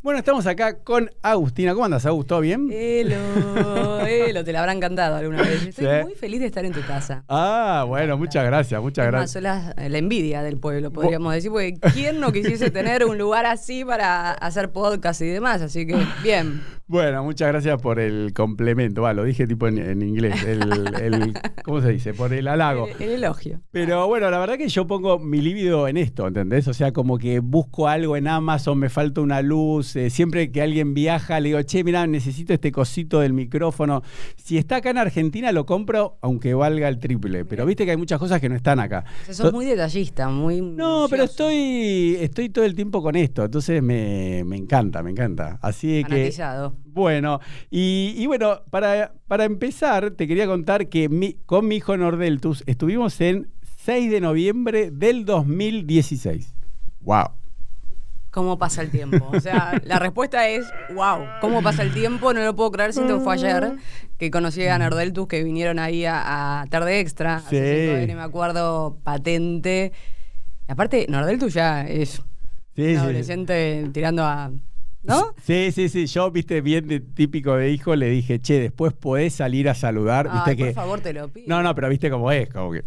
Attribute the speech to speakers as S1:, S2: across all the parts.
S1: Bueno, estamos acá con Agustina. ¿Cómo andas, Agus? ¿Todo bien?
S2: Elo, Elo, te la habrán cantado alguna vez. Estoy
S1: Sí.
S2: muy feliz de estar en tu casa.
S1: Ah, bueno, muchas gracias, muchas
S2: Es más,
S1: gracias.
S2: sos la, la envidia del pueblo, podríamos decir, porque ¿quién no quisiese tener un lugar así para hacer podcast y demás? Así que, bien.
S1: Bueno, muchas gracias por el complemento. Va, lo dije tipo en, en inglés. El, el- ¿Cómo se dice? Por el halago.
S2: El, el elogio.
S1: Pero bueno, la verdad que yo pongo mi libido en esto, ¿entendés? O sea, como que busco algo en Amazon, me falta una luz. eh, siempre que alguien viaja, le digo, che, mira, necesito este cosito del micrófono. Si está acá en Argentina, lo compro, aunque valga el triple. Pero viste que hay muchas cosas que no están acá.
S2: O sea, sos muy detallista, muy.
S1: No, pero estoy, estoy todo el tiempo con esto, entonces me, me encanta, me encanta. Así que,
S2: fanatizado.
S1: Bueno, y, y bueno, para, para empezar, te quería contar que mi- con mi hijo Nordeltus estuvimos en 6 de noviembre del 2016. ¡Wow!
S2: ¿Cómo pasa el tiempo? O sea, la respuesta es, wow, ¿cómo pasa el tiempo? No lo puedo creer, siento que fue ayer que conocí a Nordeltus que vinieron ahí a, a Tarde Extra.
S1: Sí.
S2: hace 5 me acuerdo, patente. Y aparte, Nordeltus ya es
S1: Sí,
S2: un
S1: sí.
S2: adolescente tirando a... ¿No?
S1: Sí, sí, sí. Yo, viste, bien de típico de hijo, le dije, che, después podés salir a saludar. Viste
S2: Ay,
S1: que.
S2: por favor, te lo pido.
S1: No, no, pero viste cómo es, como que.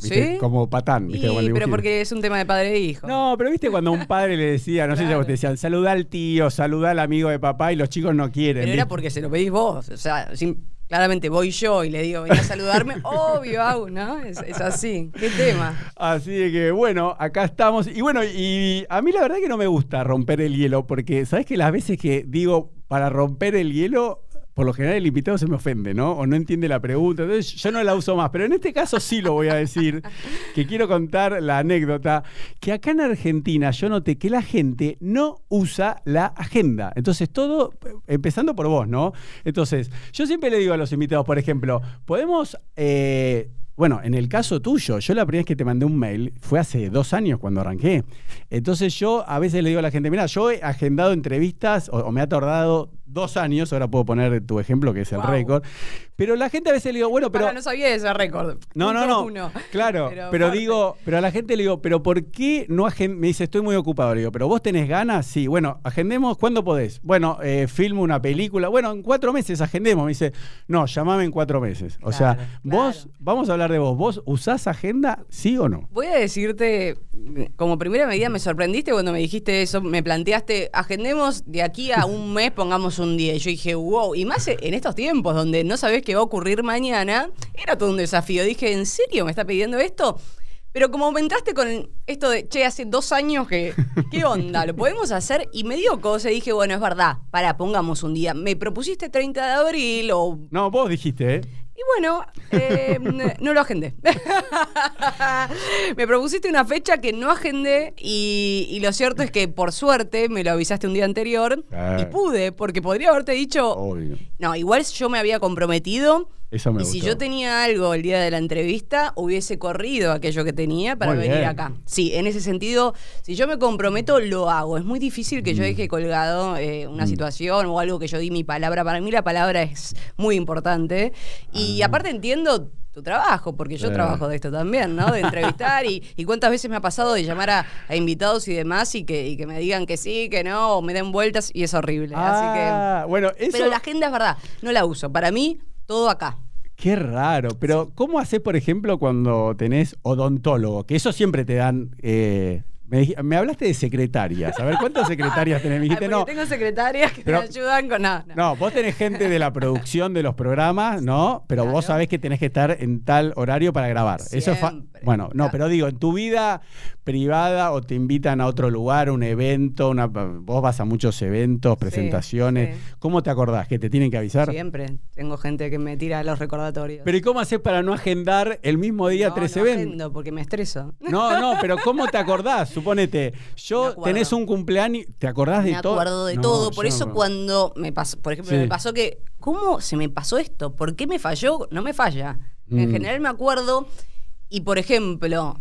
S1: ¿viste?
S2: ¿Sí?
S1: Como patán, ¿viste?
S2: Y,
S1: Como
S2: pero porque es un tema de padre e hijo.
S1: No, pero viste cuando un padre le decía, no sé si a vos te decían, saluda al tío, saluda al amigo de papá y los chicos no quieren.
S2: pero era
S1: ¿viste?
S2: porque se lo pedís vos. O sea, sin- claramente voy yo y le digo, ven a saludarme. Obvio, Au, ¿no? Es, es así. ¿Qué tema?
S1: Así de que bueno, acá estamos. Y bueno, y a mí la verdad que no me gusta romper el hielo, porque sabes que las veces que digo para romper el hielo, por lo general el invitado se me ofende, ¿no? O no entiende la pregunta. Entonces yo no la uso más. Pero en este caso sí lo voy a decir, que quiero contar la anécdota, que acá en Argentina yo noté que la gente no usa la agenda. Entonces todo, empezando por vos, ¿no? Entonces, yo siempre le digo a los invitados, por ejemplo, podemos... eh, bueno, en el caso tuyo, yo la primera vez que te mandé un mail fue hace dos años cuando arranqué. Entonces yo a veces le digo a la gente, mira, yo he agendado entrevistas o, o me ha tardado dos años, ahora puedo poner tu ejemplo que es el
S2: Wow.
S1: récord, pero la gente a veces le digo, bueno, pero...
S2: Pará, no sabía ese récord.
S1: No, no, no.
S2: uno.
S1: Claro, pero, digo, pero a la gente le digo, pero ¿por qué no agen Me dice, estoy muy ocupado. Le digo, pero vos tenés ganas, sí. Bueno, agendemos, ¿cuándo podés? Bueno, eh, filmo una película. Bueno, en cuatro meses agendemos. Me dice, no, llamame en cuatro meses. O sea,
S2: Claro,
S1: vos, vamos a hablar de vos. ¿Vos usás agenda, sí o no?
S2: Voy a decirte, como primera medida me sorprendiste cuando me dijiste eso, me planteaste, agendemos de aquí a un mes, pongamos un día. Y yo dije, wow, y más en estos tiempos donde no sabés qué va a ocurrir mañana, era todo un desafío. Dije, ¿en serio me está pidiendo esto? Pero como me entraste con esto de, che, hace dos años que, ¿qué onda? ¿Lo podemos hacer? Y me dio cosa dije, bueno, es verdad, para, pongamos un día. Me propusiste 30 de abril o
S1: No, vos dijiste, ¿eh?
S2: Y bueno, eh, no lo agendé. me propusiste una fecha que no agendé y, y lo cierto es que por suerte me lo avisaste un día anterior
S1: Ah.
S2: y pude, porque podría haberte dicho,
S1: Obvio.
S2: no, igual yo me había comprometido
S1: Eso me
S2: y si yo tenía algo el día de la entrevista, hubiese corrido aquello que tenía para
S1: Muy
S2: venir
S1: bien.
S2: acá. Sí, en ese sentido, si yo me comprometo, lo hago. Es muy difícil que yo
S1: Mm.
S2: deje colgado eh, una situación o algo que yo di mi palabra. Para mí la palabra es muy importante. Y aparte entiendo tu trabajo, porque yo
S1: Ah. Sí.
S2: trabajo de esto también, ¿no? De entrevistar y, y cuántas veces me ha pasado de llamar a, a invitados y demás y que, y que me digan que sí, que no, o me den vueltas y es horrible. Así que...
S1: Ah, bueno, eso...
S2: Pero la agenda es verdad, no la uso. Para mí, todo acá.
S1: Qué raro, pero ¿cómo haces, por ejemplo, cuando tenés odontólogo? Que eso siempre te dan... eh, me, hablaste de secretarias. A ver, ¿cuántas secretarias tenés? Me dijiste, no.
S2: tengo secretarias que
S1: Pero-
S2: me ayudan con nada.
S1: No, vos tenés gente de la producción de los programas, ¿no? Pero vos sabés que tenés que estar en tal horario para grabar. Eso es fa-. Bueno, no,
S2: Claro.
S1: pero digo, en tu vida privada o te invitan a otro lugar, un evento, una, vos vas a muchos eventos, presentaciones.
S2: sí.
S1: ¿Cómo te acordás? ¿Que te tienen que avisar?
S2: Siempre tengo gente que me tira los recordatorios.
S1: Pero ¿y cómo haces para no agendar el mismo día
S2: no,
S1: tres
S2: no
S1: eventos?
S2: porque me estreso.
S1: No, no, pero ¿cómo te acordás? Suponete,
S2: Me
S1: yo tenés un cumpleaños, ¿te acordás de
S2: me
S1: todo?
S2: acuerdo de
S1: No,
S2: todo. Por eso
S1: me
S2: cuando me pasó, por ejemplo,
S1: Sí.
S2: me pasó que, ¿cómo se me pasó esto? ¿Por qué me falló? No me falla. En
S1: Mm.
S2: general me acuerdo y, por ejemplo,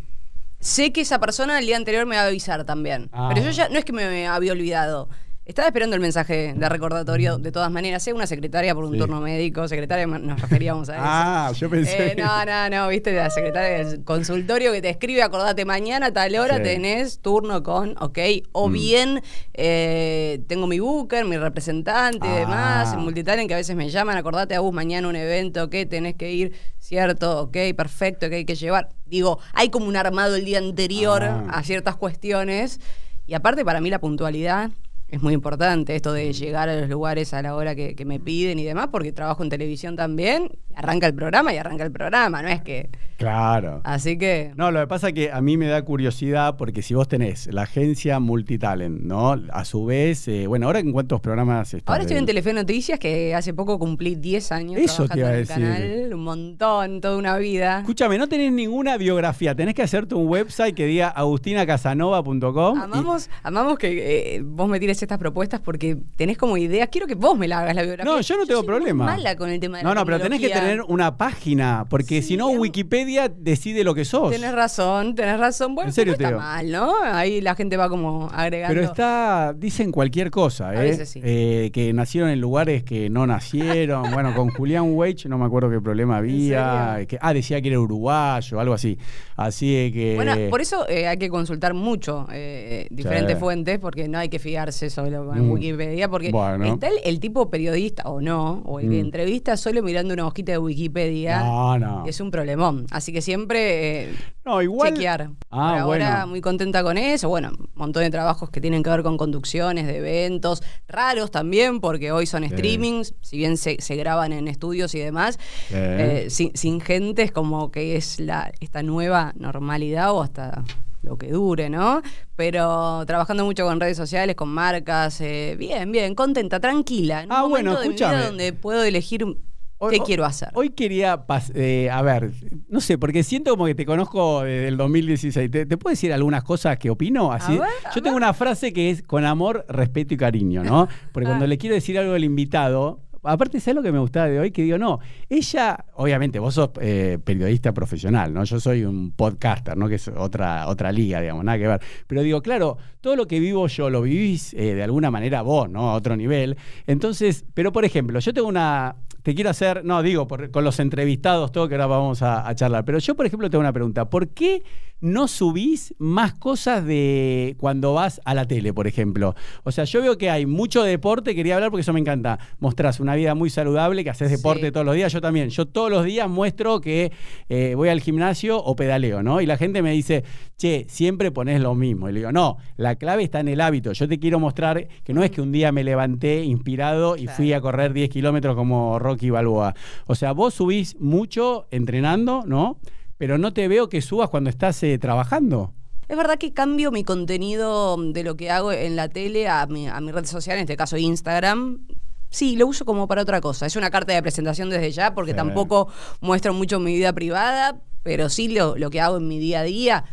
S2: sé que esa persona el día anterior me va a avisar también.
S1: Ah.
S2: Pero yo ya, no es que me había olvidado. Estaba esperando el mensaje de recordatorio de todas maneras. Sea una secretaria por un
S1: Sí.
S2: turno médico, secretaria nos referíamos a eso.
S1: Ah, yo pensé.
S2: Eh, no, no, no, viste, la secretaria del consultorio que te escribe, acordate, mañana a tal hora
S1: Sí.
S2: tenés turno con, ok, o
S1: Mm.
S2: bien eh, tengo mi booker, mi representante y
S1: Ah.
S2: demás, en multitalent que a veces me llaman, acordate a vos mañana un evento, que tenés que ir, cierto, ok, perfecto, que hay que llevar. Digo, hay como un armado el día anterior
S1: Ah.
S2: a ciertas cuestiones y aparte para mí la puntualidad es muy importante esto de llegar a los lugares a la hora que, que me piden y demás, porque trabajo en televisión también, arranca el programa y arranca el programa, no es que...
S1: Claro.
S2: Así que...
S1: No, lo que pasa es que a mí me da curiosidad porque si vos tenés la agencia Multitalent, ¿no? A su vez, eh, bueno, ahora en cuántos programas estás.
S2: Ahora estoy en Telefe Noticias, que hace poco cumplí 10 años
S1: Eso te
S2: trabajando
S1: iba a
S2: en el
S1: decir.
S2: canal, un montón, toda una vida.
S1: Escúchame, no tenés ninguna biografía, tenés que hacerte un website que diga agustinacasanova.com. y-
S2: Amamos, amamos que eh, vos me tires estas propuestas porque tenés como ideas. Quiero que vos me la hagas la biografía.
S1: No, yo no tengo
S2: soy muy
S1: problema.
S2: mala con el tema de
S1: No,
S2: la
S1: no, pero tenés que tener una página, porque
S2: Sí,
S1: si no Wikipedia decide lo que sos.
S2: Tenés razón, tenés razón. Bueno,
S1: En serio
S2: no está mal, ¿no? Ahí la gente va como agregando.
S1: Pero está, dicen cualquier cosa, ¿eh?
S2: A veces sí.
S1: Eh, que nacieron en lugares que no nacieron. bueno, con Julián Weich no me acuerdo qué problema había. Que, ah, decía que era uruguayo, algo así. Así que.
S2: Bueno, por eso eh, hay que consultar mucho eh, diferentes
S1: Sí.
S2: fuentes, porque no hay que fiarse solo en
S1: Mm.
S2: Wikipedia, porque
S1: Bueno.
S2: está el, el tipo periodista, o no, o el que
S1: Mm.
S2: entrevista solo mirando una hojita de Wikipedia.
S1: No, no.
S2: Es un problemón. Así que siempre eh,
S1: No, igual.
S2: chequear.
S1: Ah,
S2: Por ahora muy contenta con eso. Bueno, un montón de trabajos que tienen que ver con conducciones de eventos, raros también, porque hoy son
S1: Sí.
S2: streamings, si bien se, se graban en estudios y demás,
S1: Sí.
S2: eh, sin, sin gente es como que es la esta nueva normalidad o hasta lo que dure, ¿no? Pero trabajando mucho con redes sociales, con marcas, eh, bien, bien, contenta, tranquila. En un
S1: Ah, bueno,
S2: momento de mi vida
S1: escúchame.
S2: donde puedo elegir qué
S1: hoy-
S2: quiero hacer.
S1: Hoy quería, eh, a ver, no sé, porque siento como que te conozco desde el 2016. ¿Te, te puedo decir algunas cosas que opino? Así,
S2: ver, a
S1: yo tengo
S2: ver.
S1: una frase que es con amor, respeto y cariño, ¿no? Porque cuando
S2: Ah.
S1: le quiero decir algo al invitado, aparte, ¿sabes lo que me gustaba de hoy? Que digo, no, ella, obviamente, vos sos eh, periodista profesional, ¿no? Yo soy un podcaster, ¿no? Que es otra, otra liga, digamos, nada que ver. Pero digo, claro, todo lo que vivo yo lo vivís eh, de alguna manera vos, ¿no? A otro nivel. Entonces, pero por ejemplo, yo tengo una. Te quiero hacer, no, digo, por- con los entrevistados, todo que ahora vamos a, a charlar. Pero yo, por ejemplo, tengo una pregunta. ¿Por qué no subís más cosas de cuando vas a la tele, por ejemplo? O sea, yo veo que hay mucho deporte, quería hablar porque eso me encanta. Mostrás una vida muy saludable, que haces deporte
S2: Sí.
S1: todos los días, yo también. Yo todos los días muestro que eh, voy al gimnasio o pedaleo, ¿no? Y la gente me dice, che, siempre pones lo mismo. Y le digo, no, la clave está en el hábito. Yo te quiero mostrar que no es que un día me levanté inspirado y
S2: Claro.
S1: fui a correr 10 kilómetros como Rocky Balboa. O sea, vos subís mucho entrenando, ¿no? Pero no te veo que subas cuando estás eh, trabajando.
S2: Es verdad que cambio mi contenido de lo que hago en la tele a mi, a mi red social, en este caso Instagram. Sí, lo uso como para otra cosa. Es una carta de presentación desde ya, porque
S1: Sí.
S2: tampoco muestro mucho mi vida privada, pero sí lo, lo que hago en mi día a día.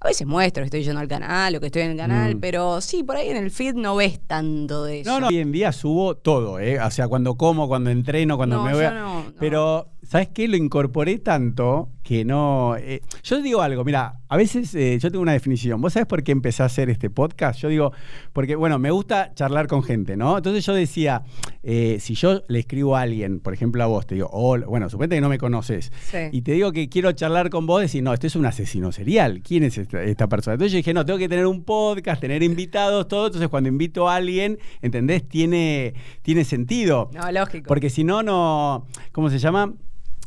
S2: A veces muestro que estoy yendo al canal o que estoy en el canal,
S1: Mm.
S2: pero sí, por ahí en el feed no ves tanto de eso.
S1: No, no, hoy en día subo todo, ¿eh? O sea, cuando como, cuando entreno, cuando
S2: No,
S1: me voy. a-
S2: yo no, no.
S1: Pero, ¿sabes qué? Lo incorporé tanto que no. eh, yo digo algo, mira, a veces eh, yo tengo una definición. ¿Vos sabés por qué empecé a hacer este podcast? Yo digo, porque, bueno, me gusta charlar con gente, ¿no? Entonces yo decía, eh, si yo le escribo a alguien, por ejemplo a vos, te digo, hola, bueno, suponete que no me conoces,
S2: Sí.
S1: y te digo que quiero charlar con vos, decís, no, este es un asesino serial. ¿Quién es esta, esta persona? Entonces yo dije, no, tengo que tener un podcast, tener invitados, todo. Entonces cuando invito a alguien, ¿entendés? Tiene, tiene sentido.
S2: No, lógico.
S1: Porque si no, no. ¿Cómo se llama?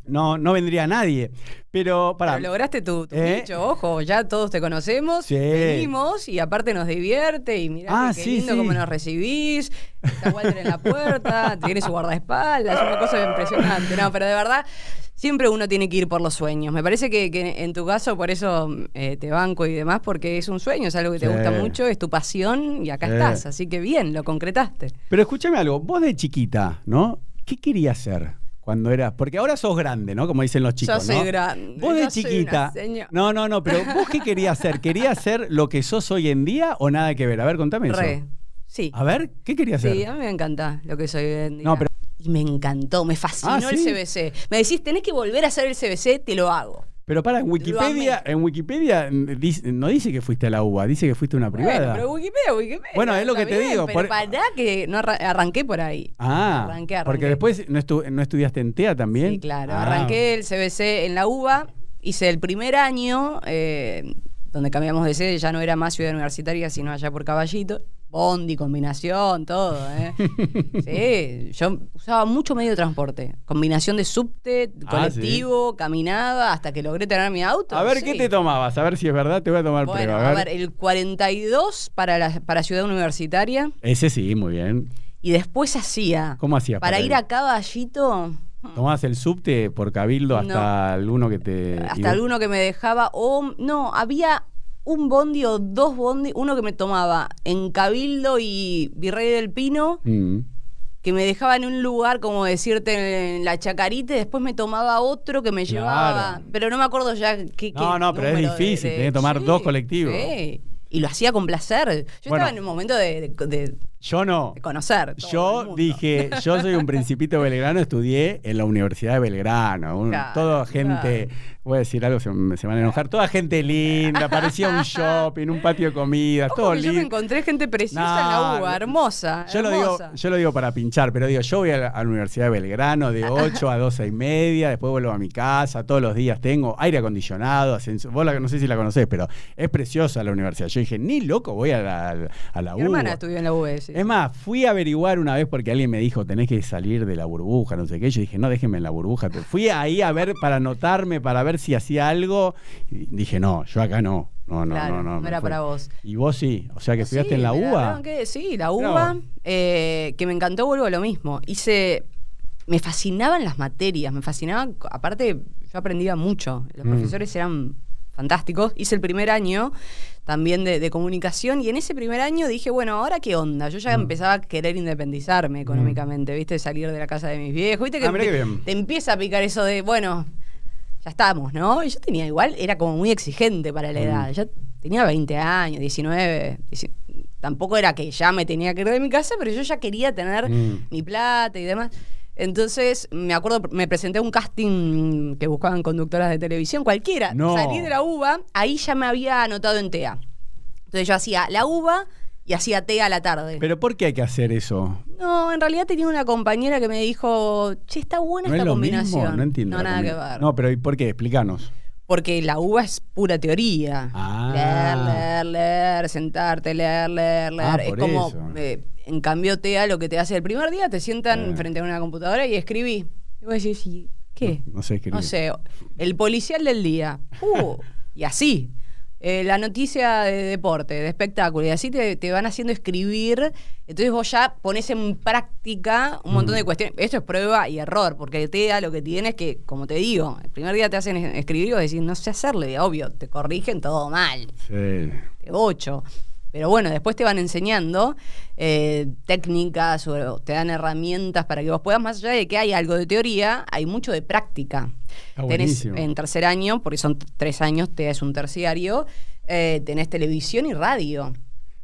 S1: No, no vendría nadie. Pero, para.
S2: Pero lograste tu, tu
S1: ¿Eh?
S2: nicho, ojo, ya todos te conocemos,
S1: Sí.
S2: venimos y aparte nos divierte y mirá
S1: Ah,
S2: qué
S1: sí,
S2: lindo
S1: sí.
S2: cómo nos recibís, está Walter en la puerta, tiene su guardaespaldas, una cosa impresionante, no, pero de verdad siempre uno tiene que ir por los sueños. Me parece que, que en tu caso por eso eh, te banco y demás, porque es un sueño, es algo que te gusta mucho, es tu pasión y acá estás, así que bien, lo concretaste.
S1: Pero escúchame algo, vos de chiquita, ¿no? ¿Qué querías ser cuando eras? Porque ahora sos grande, ¿no? Como dicen los chicos.
S2: Yo soy
S1: ¿no?
S2: grande,
S1: Vos de
S2: yo soy una
S1: chiquita. No, no, no, pero vos qué querías ser? ¿Querías ser lo que sos hoy en día o nada que ver? A ver, contame eso.
S2: Re, sí.
S1: A ver, ¿qué querías
S2: Sí,
S1: ser?
S2: a mí me encanta lo que soy hoy en día.
S1: No, pero-
S2: Y me encantó, me fascinó
S1: Ah,
S2: el
S1: ¿sí?
S2: CBC. Me decís, tenés que volver a hacer el CBC, te lo hago.
S1: Pero para, en Wikipedia, en Wikipedia dice- no dice que fuiste a la UBA, dice que fuiste a una privada.
S2: Bueno, pero Wikipedia, Wikipedia.
S1: Bueno, es lo que te
S2: bien,
S1: digo,
S2: Pero
S1: por-
S2: pará que no arra- arranqué por ahí.
S1: ah,
S2: Arranqué,
S1: porque
S2: arranqué.
S1: después no, estu- no estudiaste en TEA también.
S2: Sí, claro.
S1: Ah.
S2: Arranqué el CBC en la UBA, hice el primer año, eh, donde cambiamos de sede, ya no era más ciudad universitaria, sino allá por Caballito. Bondi, combinación, todo, ¿eh? sí, yo usaba mucho medio de transporte. Combinación de subte,
S1: Ah,
S2: colectivo, caminaba, hasta que logré tener mi auto.
S1: A ver,
S2: sí.
S1: ¿qué te tomabas? A ver si es verdad, te voy a tomar
S2: Bueno,
S1: prueba.
S2: a ver, el 42 para, la, para Ciudad Universitaria
S1: Ese sí, muy bien.
S2: y después hacía,
S1: ¿Cómo hacías
S2: para
S1: para
S2: ir
S1: ir?
S2: a Caballito,
S1: ¿Tomabas el subte por Cabildo hasta alguno que te...
S2: hasta alguno que me dejaba, o no, había un bondi o dos bondi, uno que me tomaba en Cabildo y Virrey del Pino,
S1: Mm.
S2: que me dejaba en un lugar, como decirte, en la Chacarita, y después me tomaba otro que me
S1: Claro.
S2: llevaba, pero no me acuerdo ya qué
S1: No,
S2: qué
S1: no, pero es
S2: de-
S1: difícil,
S2: de-
S1: tenés que tomar dos colectivos.
S2: sí. Y lo hacía con placer. Yo
S1: Bueno.
S2: estaba en un momento de, de- de-
S1: Yo no.
S2: de conocer. todo el
S1: Yo
S2: mundo.
S1: dije, yo soy un principito belgrano, estudié en la Universidad de Belgrano. un-
S2: Claro,
S1: toda gente, voy a decir algo, se, van a enojar, toda gente linda, parecía un shopping, un patio de comidas,
S2: Ojo
S1: todo
S2: que yo me
S1: lindo.
S2: encontré gente preciosa en la UBA, hermosa.
S1: Yo lo, digo, yo lo digo para pinchar, pero digo, yo voy a la, a la Universidad de Belgrano de 8 a 12 y media, después vuelvo a mi casa, todos los días tengo aire acondicionado, ascensor, vos la, no sé si la conocés, pero es preciosa la universidad. Yo dije, ni loco voy a la, a la
S2: Mi hermana estudió en la UBA. Sí.
S1: Es más, fui a averiguar una vez porque alguien me dijo, tenés que salir de la burbuja, no sé qué. Yo dije, no, déjenme en la burbuja. Fui ahí a ver, para anotarme, para ver si hacía algo. Y dije, no, yo acá no. No, no,
S2: Claro,
S1: no, no.
S2: no era para vos.
S1: Y vos sí, o sea que estudiaste
S2: Sí,
S1: en la UBA.
S2: que- sí, la UBA, eh, que me encantó, vuelvo a lo mismo. Hice, me fascinaban las materias, me fascinaban, aparte yo aprendía mucho, los
S1: Mm.
S2: profesores eran fantásticos. Hice el primer año también de, de comunicación y en ese primer año dije, bueno, ¿ahora qué onda? Yo ya
S1: Mm.
S2: empezaba a querer independizarme económicamente, ¿viste? Salir de la casa de mis viejos, ¿viste? Que
S1: Ah, mirá
S2: te,
S1: qué bien.
S2: te empieza a picar eso de, bueno, ya estamos, ¿no? Y yo tenía igual, era como muy exigente para la
S1: Mm.
S2: edad. Ya tenía 20 años, 19. dieci- Tampoco era que ya me tenía que ir de mi casa, pero yo ya quería tener
S1: Mm.
S2: mi plata y demás. Entonces, me acuerdo, me presenté a un casting que buscaban conductoras de televisión, cualquiera.
S1: No.
S2: Salí de la UBA, ahí ya me había anotado en TEA. Entonces yo hacía la UBA y hacía TEA a la tarde.
S1: Pero ¿por qué hay que hacer eso?
S2: no, en realidad tenía una compañera que me dijo, che, está buena
S1: ¿No es
S2: esta
S1: lo
S2: combinación.
S1: mismo? No entiendo.
S2: No, nada que ver.
S1: No, pero ¿y por qué? Explícanos.
S2: Porque la uva es pura teoría.
S1: Ah.
S2: Leer, leer, leer, sentarte, leer, leer, leer.
S1: Ah,
S2: es como, eh, en cambio, TEA lo que te hace el primer día, te sientan
S1: Eh.
S2: frente a una computadora y escribí. Y vos decís, ¿y ¿qué?
S1: No, no sé escribir.
S2: No sé, el policial del día. Uh, y así. Eh, la noticia de deporte, de espectáculo, y así te, te van haciendo escribir. Entonces vos ya pones en práctica un montón de
S1: Mm.
S2: cuestiones. Esto es prueba y error, porque TEA lo que tiene es que, como te digo, el primer día te hacen es- escribir y vos decís, no sé hacerle, obvio, te corrigen todo mal
S1: Sí.
S2: de 8. Pero bueno, después te van enseñando eh, técnicas o te dan herramientas para que vos puedas, más allá de que hay algo de teoría, hay mucho de práctica.
S1: Está
S2: Tenés en tercer año, porque son tres años, te es un terciario, eh, tenés televisión y radio.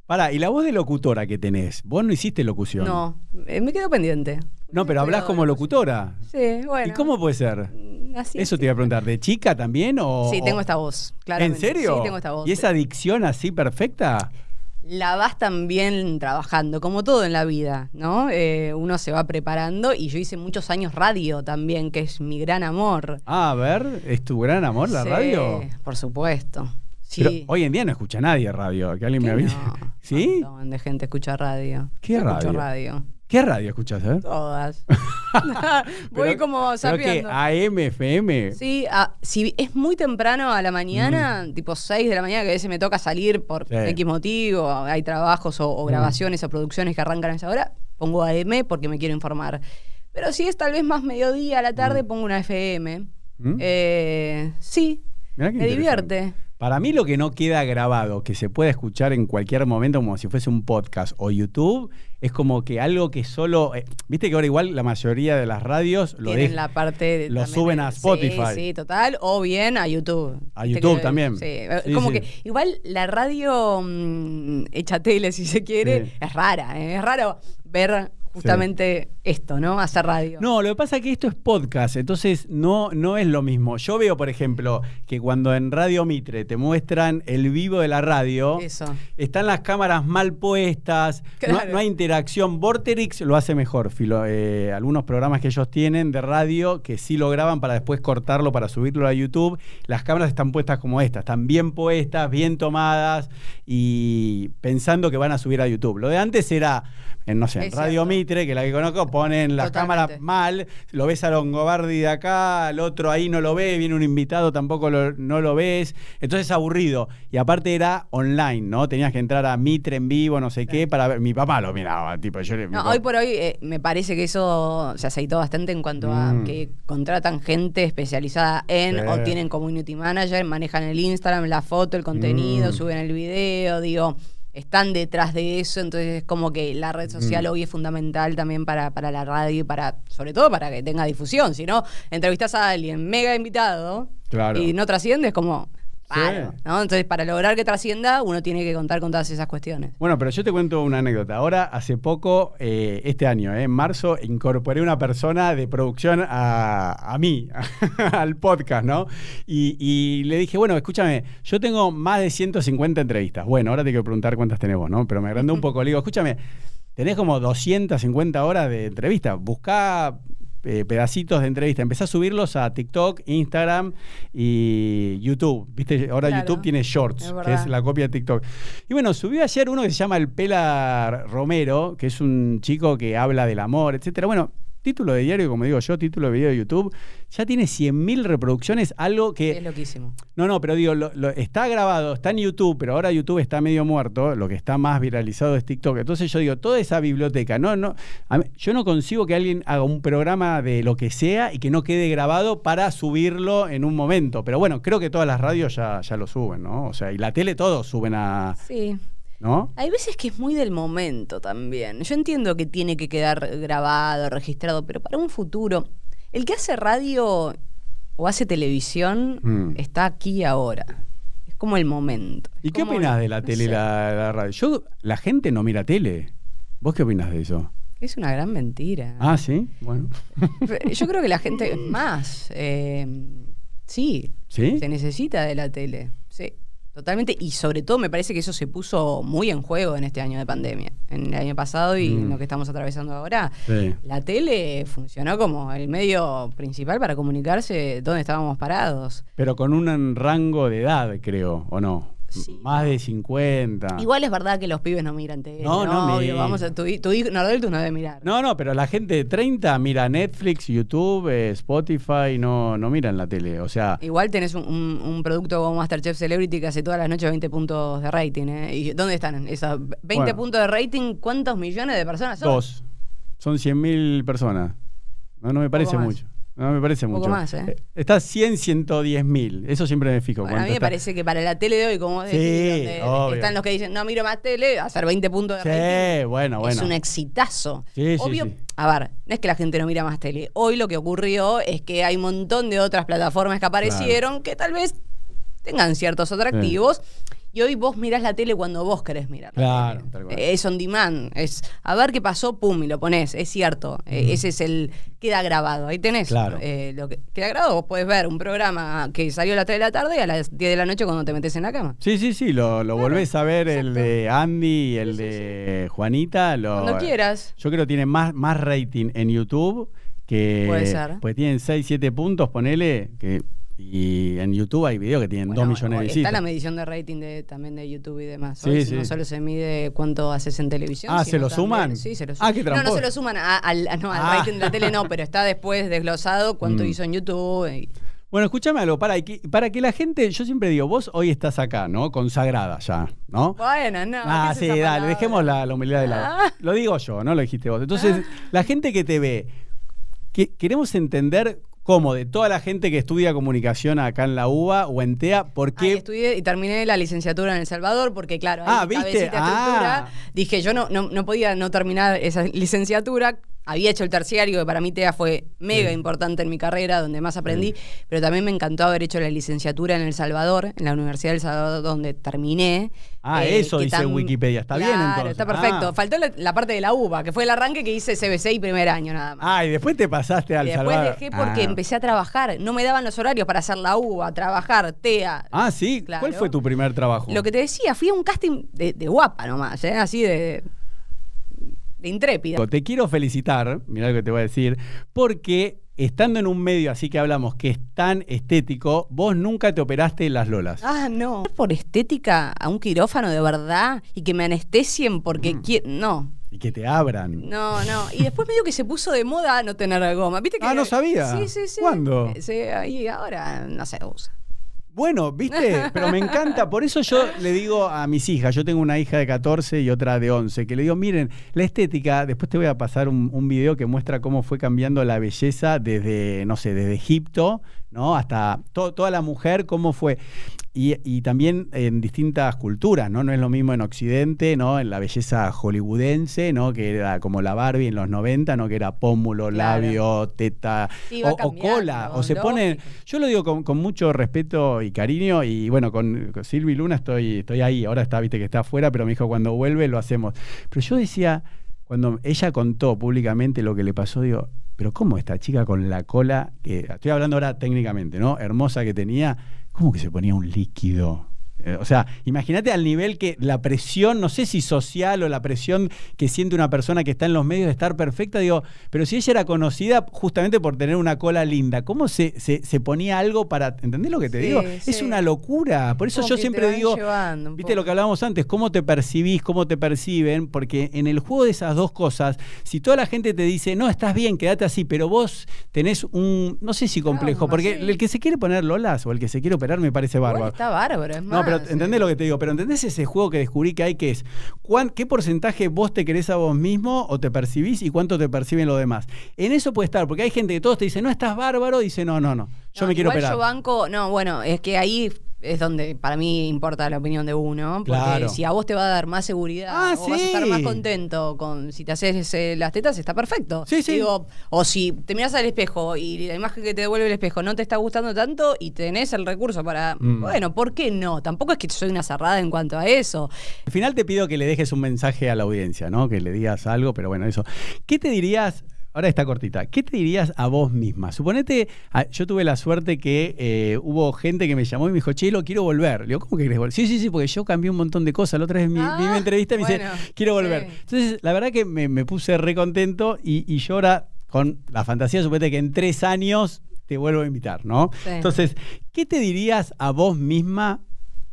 S1: Pará, ¿y la voz de locutora que tenés? Vos no hiciste locución.
S2: No, eh, me quedo pendiente.
S1: No, pero hablás como locutora.
S2: Sí, bueno.
S1: ¿Y cómo puede ser?
S2: Mm, Así
S1: Eso
S2: es.
S1: te iba a preguntar. ¿De chica también o...?
S2: Sí, tengo esta voz, claramente.
S1: ¿En serio?
S2: Sí, tengo esta voz.
S1: ¿Y esa dicción así perfecta?
S2: La vas también trabajando, como todo en la vida, ¿no? Eh, uno se va preparando y yo hice muchos años radio también, que es mi gran amor.
S1: Ah, a ver, ¿es tu gran amor la
S2: Sí,
S1: radio?
S2: Por supuesto.
S1: Pero
S2: Sí.
S1: hoy en día no escucha nadie radio, que alguien me
S2: ¿Qué
S1: avise.
S2: no?
S1: ¿Sí?
S2: Un montón de gente escucha radio.
S1: ¿Qué
S2: Yo escucho
S1: radio?
S2: radio.
S1: ¿Qué radio escuchas, eh?
S2: Todas. Voy
S1: Pero-
S2: como sabiendo.
S1: AM, FM.
S2: Sí, ah, si es muy temprano a la mañana, tipo 6 de la mañana, que a veces me toca salir por
S1: Sí.
S2: X motivo, hay trabajos o, o grabaciones o producciones que arrancan a esa hora, pongo AM porque me quiero informar. Pero si es tal vez más mediodía a la tarde, pongo una FM.
S1: ¿Mm?
S2: Eh, sí, me divierte.
S1: Para mí lo que no queda grabado, que se puede escuchar en cualquier momento como si fuese un podcast o YouTube, es como que algo que solo... eh, Viste que ahora igual la mayoría de las radios lo
S2: Tienen
S1: dejan...
S2: la parte de-
S1: lo
S2: también
S1: suben a Spotify.
S2: Sí, sí, total. O bien a YouTube.
S1: A YouTube
S2: que-
S1: también.
S2: Sí,
S1: Sí,
S2: como
S1: sí.
S2: que igual la radio mm, hecha tele, si se quiere, es rara. ¿eh? Es raro ver justamente esto, ¿no? Hacer radio.
S1: No, lo que pasa es que esto es podcast, entonces no, no es lo mismo. Yo veo, por ejemplo, que cuando en Radio Mitre te muestran el vivo de la radio,
S2: Eso.
S1: están las cámaras mal puestas, no, hay interacción. Vorterix lo hace mejor, filo- eh, algunos programas que ellos tienen de radio que sí lo graban para después cortarlo, para subirlo a YouTube. Las cámaras están puestas como estas, están bien puestas, bien tomadas y pensando que van a subir a YouTube. Lo de antes era, en, no sé, en
S2: Es
S1: Radio
S2: cierto.
S1: Mitre, que la que conozco, ponen las
S2: Totalmente.
S1: cámaras mal, lo ves a Longobardi de acá, al otro ahí no lo ve, viene un invitado, tampoco lo- no lo ves. Entonces es aburrido. Y aparte era online, ¿no? Tenías que entrar a Mitre en vivo, no sé qué, para ver. Mi papá lo miraba, tipo, yo le-
S2: No, hoy por hoy eh, me parece que eso se aceitó bastante en cuanto a
S1: Mm.
S2: que contratan gente especializada en
S1: Sí.
S2: o tienen community manager, manejan el Instagram, la foto, el contenido,
S1: Mm.
S2: suben el video, digo, están detrás de eso, entonces es como que la red social
S1: Mm.
S2: hoy es fundamental también para, para la radio y para, sobre todo para que tenga difusión, si no, entrevistas a alguien mega invitado
S1: Claro.
S2: y no trasciende, es como...
S1: Sí.
S2: paro, ¿no? Entonces, para lograr que trascienda, uno tiene que contar con todas esas cuestiones.
S1: Bueno, pero yo te cuento una anécdota. Ahora, hace poco, eh, este año, eh, en marzo, incorporé una persona de producción a, a mí, al podcast, ¿no? Y, y le dije, bueno, escúchame, yo tengo más de 150 entrevistas. Bueno, ahora te quiero preguntar cuántas tenés vos, ¿no? Pero me agrandó un poco. Le digo, escúchame, tenés como 250 horas de entrevistas. Buscá eh, pedacitos de entrevista. Empecé a subirlos a TikTok, Instagram y YouTube. ¿Viste? Ahora
S2: Claro.
S1: YouTube tiene Shorts,
S2: Es
S1: que es la copia de TikTok. Y bueno, subí ayer uno que se llama El Pela Romero, que es un chico que habla del amor, etcétera. Bueno, título de diario, como digo yo, título de video de YouTube, ya tiene 100.000 reproducciones, algo que...
S2: Es loquísimo.
S1: No, no, pero digo, lo- lo- está grabado, está en YouTube, pero ahora YouTube está medio muerto, lo que está más viralizado es TikTok. Entonces yo digo, toda esa biblioteca, no, no, mí- yo no consigo que alguien haga un programa de lo que sea y que no quede grabado para subirlo en un momento. Pero bueno, creo que todas las radios ya, ya lo suben, ¿no? O sea, y la tele todos suben a,
S2: Sí.
S1: ¿No?
S2: Hay veces que es muy del momento también. Yo entiendo que tiene que quedar grabado, registrado, pero para un futuro, el que hace radio o hace televisión
S1: Mm.
S2: está aquí ahora. Es como el momento.
S1: ¿Y qué opinas de la
S2: no
S1: tele y la radio? Yo, la gente no mira tele. ¿Vos qué opinas de eso?
S2: Es una gran mentira.
S1: Ah, sí, bueno.
S2: Yo creo que la gente más. eh, sí,
S1: ¿Sí?
S2: se necesita de la tele. Sí, totalmente. Y sobre todo me parece que eso se puso muy en juego en este año de pandemia. En el año pasado y en
S1: Mm.
S2: lo que estamos atravesando ahora.
S1: Sí.
S2: La tele funcionó como el medio principal para comunicarse dónde estábamos parados.
S1: Pero con un rango de edad, creo, ¿o no?
S2: Sí.
S1: Más de 50.
S2: Igual es verdad que los pibes no miran tele.
S1: No, no
S2: Obvio,
S1: miran.
S2: vamos a tu, tu Nardel, tú no debes mirar.
S1: No, no, pero la gente de 30 mira Netflix, YouTube, eh, Spotify, no, no miran la tele. O sea,
S2: Igual tenés un, un- un producto como Masterchef Celebrity que hace todas las noches 20 puntos de rating. ¿eh? ¿Y dónde están? Esos 20
S1: Bueno.
S2: puntos de rating, ¿cuántos millones de personas son?
S1: dos. Son 100.000 personas. No, no me parece mucho. No me parece
S2: Un poco
S1: mucho.
S2: más, ¿eh?
S1: Está 100, 110 mil. Eso siempre me fijo.
S2: Bueno, a mí me
S1: está.
S2: parece que para la tele de hoy, como
S1: Sí,
S2: donde están los que dicen, no miro más tele, hacer 20 puntos de
S1: Sí,
S2: rating.
S1: bueno, bueno.
S2: Es un exitazo.
S1: Sí, sí,
S2: Obvio,
S1: sí.
S2: a ver, no es que la gente no mira más tele. Hoy lo que ocurrió es que hay un montón de otras plataformas que aparecieron que tal vez tengan ciertos atractivos. Y hoy vos mirás la tele cuando vos querés mirar. la
S1: Claro,
S2: tele.
S1: tal cual.
S2: Eh, Es on demand. Es a ver qué pasó, pum, y lo pones. Es cierto. Eh, ese es el. Queda grabado. Ahí tenés.
S1: Claro.
S2: eh, lo que queda grabado. Vos podés ver un programa que salió a las 3 de la tarde y a las 10 de la noche cuando te metes en la cama.
S1: Sí, sí, sí, lo, lo volvés a ver, el de Andy y el de Juanita. Lo,
S2: Cuando quieras.
S1: Yo creo que tiene más, más rating en YouTube que.
S2: Puede ser.
S1: Pues tienen 6, 7 puntos, ponele. Que, y en YouTube hay videos que tienen
S2: Bueno,
S1: 2 millones de
S2: Está
S1: visitas.
S2: la medición de rating de, también de YouTube y demás.
S1: Sí, sí.
S2: No solo se mide cuánto haces en televisión.
S1: Ah, ¿se lo
S2: también-
S1: suman?
S2: Sí, se lo
S1: Ah,
S2: suman.
S1: qué
S2: no, no se lo suman a- al, a- no, al
S1: Ah.
S2: rating de la tele, no, pero está después desglosado cuánto
S1: Mm.
S2: hizo en YouTube. y-
S1: Bueno, escúchame algo, para que, para que la gente, yo siempre digo, vos hoy estás acá, ¿no? Consagrada ya, ¿no?
S2: Bueno, no.
S1: Ah,
S2: ¿qué es
S1: sí, dale, dejemos la, la humildad de lado.
S2: Ah.
S1: Lo digo yo, no lo dijiste vos. Entonces, la gente que te ve, que, queremos entender cómo de toda la gente que estudia comunicación acá en la UBA o en TEA, ¿por
S2: Ah, y
S1: qué?
S2: estudié y terminé la licenciatura en El Salvador porque, claro, ahí
S1: Ah, ¿viste? Ah.
S2: estructura, dije, yo no, no, no podía no terminar esa licenciatura había hecho el terciario, que para mí TEA fue mega importante en mi carrera, donde más aprendí, pero también me encantó haber hecho la licenciatura en El Salvador, en la Universidad del Salvador, donde terminé.
S1: Ah,
S2: Eh,
S1: eso dice en Wikipedia. Está bien,
S2: Claro,
S1: entonces.
S2: Está perfecto.
S1: Ah.
S2: Faltó la, la parte de la UBA, que fue el arranque que hice CBC y primer año nada más.
S1: Ah, y después te pasaste al
S2: Y después
S1: Salvador.
S2: dejé porque
S1: Ah.
S2: empecé a trabajar. No me daban los horarios para hacer la UBA, trabajar, TEA.
S1: Ah, sí. ¿Cuál
S2: Claro.
S1: fue tu primer trabajo?
S2: Lo que te decía, fui a un casting de, de guapa nomás, ¿eh? así de, de intrépida.
S1: Te quiero felicitar, mirá lo que te voy a decir, porque estando en un medio así que hablamos que es tan estético, vos nunca te operaste las lolas.
S2: Ah, no. Por estética a un quirófano de verdad y que me anestesien porque
S1: Mm.
S2: No,
S1: Y que te abran.
S2: no, no. Y después medio que se puso de moda no tener goma. ¿Viste que
S1: Ah, no sabía.
S2: Sí, sí, sí.
S1: ¿Cuándo?
S2: Eh, Sí, ahí ahora no se usa.
S1: Bueno, viste, pero me encanta. Por eso yo le digo a mis hijas, yo tengo una hija de 14 y otra de 11, que le digo, miren, la estética, después te voy a pasar un, un video que muestra cómo fue cambiando la belleza desde, no sé, desde Egipto, ¿no? Hasta to- toda la mujer, cómo fue. Y, y también en distintas culturas, ¿no? No es lo mismo en Occidente, ¿no? En la belleza hollywoodense, ¿no? Que era como la Barbie en los 90, ¿no? Que era pómulo,
S2: Claro.
S1: labio, teta
S2: Sí,
S1: o, cola. O se ponen, yo lo digo con, con mucho respeto y cariño y bueno, con, con Silvi Luna estoy, estoy ahí, ahora está, viste que está afuera, pero me dijo cuando vuelve lo hacemos. Pero yo decía, cuando ella contó públicamente lo que le pasó, digo, pero ¿cómo esta chica con la cola, que estoy hablando ahora técnicamente, ¿no? Hermosa que tenía, ¿cómo que se ponía un líquido? Eh, O sea, imagínate al nivel que la presión, no sé si social o la presión que siente una persona que está en los medios de estar perfecta, digo, pero si ella era conocida justamente por tener una cola linda, ¿cómo se, se, se ponía algo para, ¿entendés lo que te
S2: Sí,
S1: digo? Es una locura. Por eso
S2: Como
S1: yo siempre digo, viste lo que hablábamos antes, cómo te percibís, cómo te perciben, porque en el juego de esas dos cosas, si toda la gente te dice, no, estás bien, quédate así, pero vos tenés un, no sé si complejo, porque
S2: sí.
S1: el que se quiere poner lolas o el que se quiere operar me parece bárbaro.
S2: está bárbaro, es más.
S1: No, pero entendés lo que te digo, pero entendés ese juego que descubrí que hay que es cuán- qué porcentaje vos te querés a vos mismo o te percibís y cuánto te perciben los demás. En eso puede estar, porque hay gente que todos te dicen, no estás bárbaro, dice, no, no, no, yo
S2: No,
S1: me quiero operar.
S2: Yo banco, no, bueno, es que ahí es donde para mí importa la opinión de uno. Porque
S1: Claro.
S2: si a vos te va a dar más seguridad
S1: Ah,
S2: o vas a estar más contento con si te haces eh, las tetas, está perfecto.
S1: Sí, sí.
S2: Digo, o si te miras al espejo y la imagen que te devuelve el espejo no te está gustando tanto y tenés el recurso para.
S1: Mm.
S2: Bueno, ¿por qué no? Tampoco es que soy una cerrada en cuanto a eso.
S1: Al final te pido que le dejes un mensaje a la audiencia, ¿no? Que le digas algo, pero bueno, eso. ¿Qué te dirías? Ahora está cortita. ¿Qué te dirías a vos misma? Suponete, ah, yo tuve la suerte que eh, hubo gente que me llamó y me dijo, Chelo, quiero volver. Le digo, ¿cómo que querés volver? Sí, sí, sí, porque yo cambié un montón de cosas. La otra vez mi,
S2: Ah,
S1: vi mi entrevista y me
S2: bueno,
S1: dice, quiero volver.
S2: sí.
S1: Entonces, la verdad que me, me puse re contento y, y yo ahora, con la fantasía, suponete que en tres años te vuelvo a invitar, ¿no?
S2: Sí.
S1: Entonces, ¿qué te dirías a vos misma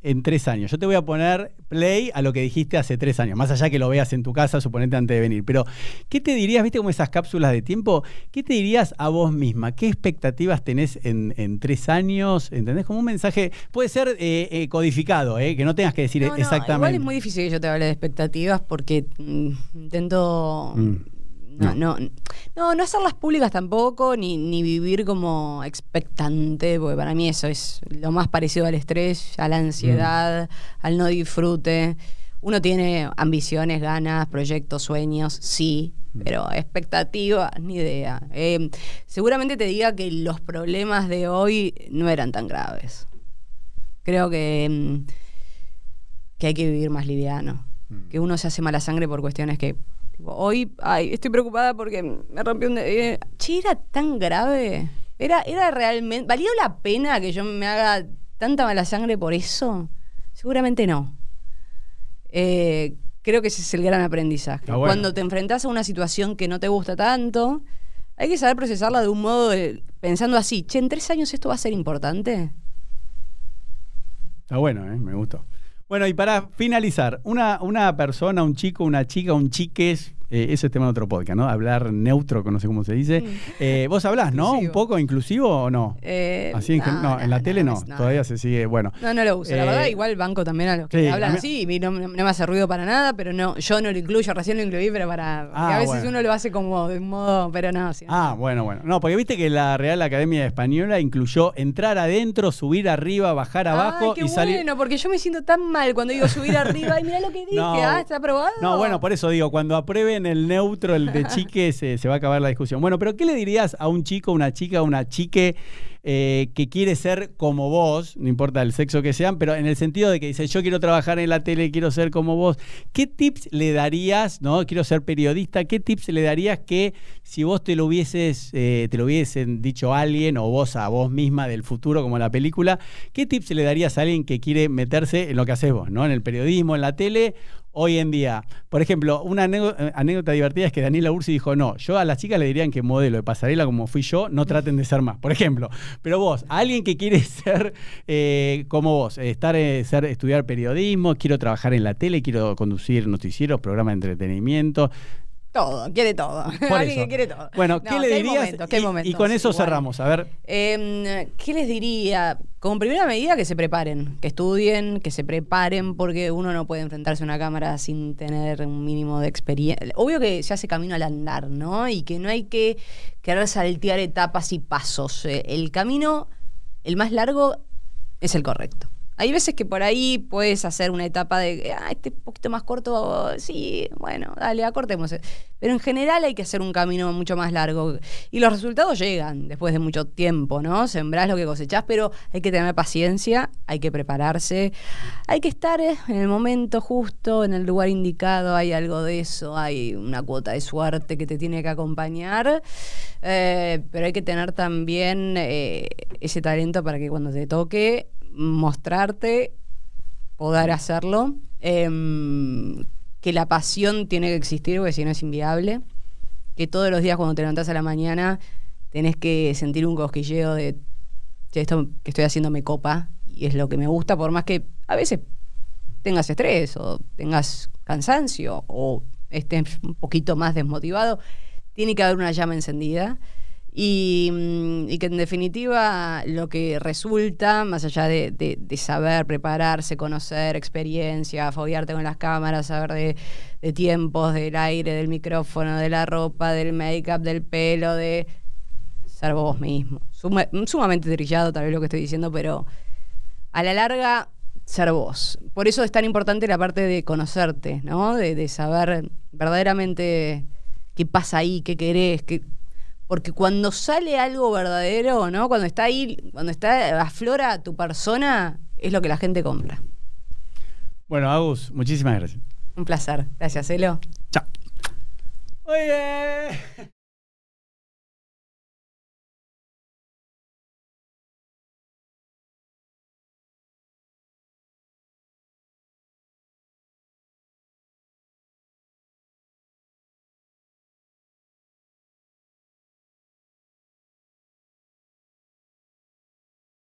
S1: en tres años? Yo te voy a poner play a lo que dijiste hace tres años, más allá que lo veas en tu casa, suponete antes de venir. Pero, ¿qué te dirías, viste como esas cápsulas de tiempo? ¿Qué te dirías a vos misma? ¿Qué expectativas tenés en, en tres años? ¿Entendés? Como un mensaje, puede ser eh, eh, codificado, eh, que no tengas que decir
S2: No, no,
S1: exactamente.
S2: igual es muy difícil que yo te hable de expectativas porque mm, intento.
S1: Mm.
S2: No, no, no, no hacerlas públicas tampoco, ni, ni vivir como expectante, porque para mí eso es lo más parecido al estrés, a la ansiedad, al no disfrute. Uno tiene ambiciones, ganas, proyectos, sueños, sí, pero expectativas, ni idea. Eh, seguramente te diga que los problemas de hoy no eran tan graves. Creo que, mm, que hay que vivir más liviano. Que uno se hace mala sangre por cuestiones que. Hoy, ay, estoy preocupada porque me rompió un. eh, che, era tan grave. Era, era realmente. ¿Valió la pena que yo me haga tanta mala sangre por eso? Seguramente no. Eh, creo que ese es el gran aprendizaje.
S1: Bueno.
S2: Cuando te enfrentas a una situación que no te gusta tanto, hay que saber procesarla de un modo de- pensando así, che, en tres años esto va a ser importante.
S1: Está bueno, ¿eh? me gustó. Bueno, y para finalizar, una, una persona, un chico, una chica, un chiques, eh, eso es tema de otro podcast, ¿no? Hablar neutro, que no sé cómo se dice. Eh, vos hablás, ¿no? Un poco inclusivo o no?
S2: Eh,
S1: Así en, no, en la tele no, todavía se sigue, bueno.
S2: No, no lo uso. La
S1: Eh,
S2: verdad, igual banco también a los que
S1: sí,
S2: hablan así. No, me hace ruido para nada, pero no, yo no lo incluyo. Recién lo incluí, pero para.
S1: Ah,
S2: a veces
S1: bueno.
S2: uno lo hace como de un modo, pero no. sí.
S1: Ah, bueno, bueno. No, porque viste que la Real Academia Española incluyó entrar adentro, subir arriba, bajar abajo
S2: Ay, qué
S1: y salir.
S2: bueno, porque yo me siento tan mal cuando digo subir arriba y mira lo que dije.
S1: No.
S2: ah, está aprobado.
S1: No, bueno, por eso digo, cuando aprueben en el neutro, el de chique, se, se va a acabar la discusión. Bueno, pero ¿qué le dirías a un chico, una chica, una chique eh, que quiere ser como vos, no importa el sexo que sean, pero en el sentido de que dice, yo quiero trabajar en la tele, quiero ser como vos, ¿qué tips le darías, no? Quiero ser periodista, ¿qué tips le darías que si vos te lo hubieses, eh, te lo hubiesen dicho a alguien o vos a vos misma del futuro, como la película, ¿qué tips le darías a alguien que quiere meterse en lo que haces vos, ¿no? En el periodismo, en la tele hoy en día. Por ejemplo, una eh, anécdota divertida es que Daniela Ursi dijo, no, yo a las chicas le dirían que modelo de pasarela como fui yo, no traten de ser más, por ejemplo. Pero vos, alguien que quiere ser eh, como vos, estar, eh, ser, estudiar periodismo, quiero trabajar en la tele, quiero conducir noticieros, programas de entretenimiento,
S2: todo, quiere todo. Alguien que quiere todo.
S1: Bueno, ¿qué le dirías? y, con eso cerramos, a ver.
S2: Em, ¿Qué les diría? Como primera medida, que se preparen, que estudien, que se preparen, porque uno no puede enfrentarse a una cámara sin tener un mínimo de experiencia. Obvio que se hace camino al andar, ¿no? Y que no hay que querer saltear etapas y pasos. Eh, el camino, el más largo, es el correcto. Hay veces que por ahí puedes hacer una etapa de, ah, este poquito más corto, sí, bueno, dale, acortemos. Pero en general hay que hacer un camino mucho más largo. Y los resultados llegan después de mucho tiempo, ¿no? Sembrás lo que cosechás, pero hay que tener paciencia, hay que prepararse, hay que estar eh, en el momento justo, en el lugar indicado, hay algo de eso, hay una cuota de suerte que te tiene que acompañar, eh, pero hay que tener también eh, ese talento para que cuando te toque mostrarte, poder hacerlo, em, que la pasión tiene que existir, porque si no es inviable, que todos los días cuando te levantás a la mañana tenés que sentir un cosquilleo de esto que estoy haciendo me copa y es lo que me gusta, por más que a veces tengas estrés o tengas cansancio o estés un poquito más desmotivado, tiene que haber una llama encendida Mm, y, que en definitiva lo que resulta, más allá de, saber prepararse, conocer experiencia, foguearte con las cámaras, saber de, tiempos, del aire, del micrófono, de la ropa, del make-up, del pelo, de ser vos mismo. sumamente trillado tal vez lo que estoy diciendo, pero a la larga ser vos. Por eso es tan importante la parte de conocerte, ¿no? De, de saber verdaderamente qué pasa ahí, qué querés, qué porque cuando sale algo verdadero, ¿no? Cuando está ahí, cuando está aflora tu persona, es lo que la gente compra.
S1: Bueno, Agus, muchísimas gracias.
S2: Un placer. Gracias, Elo.
S1: Chao. Bien.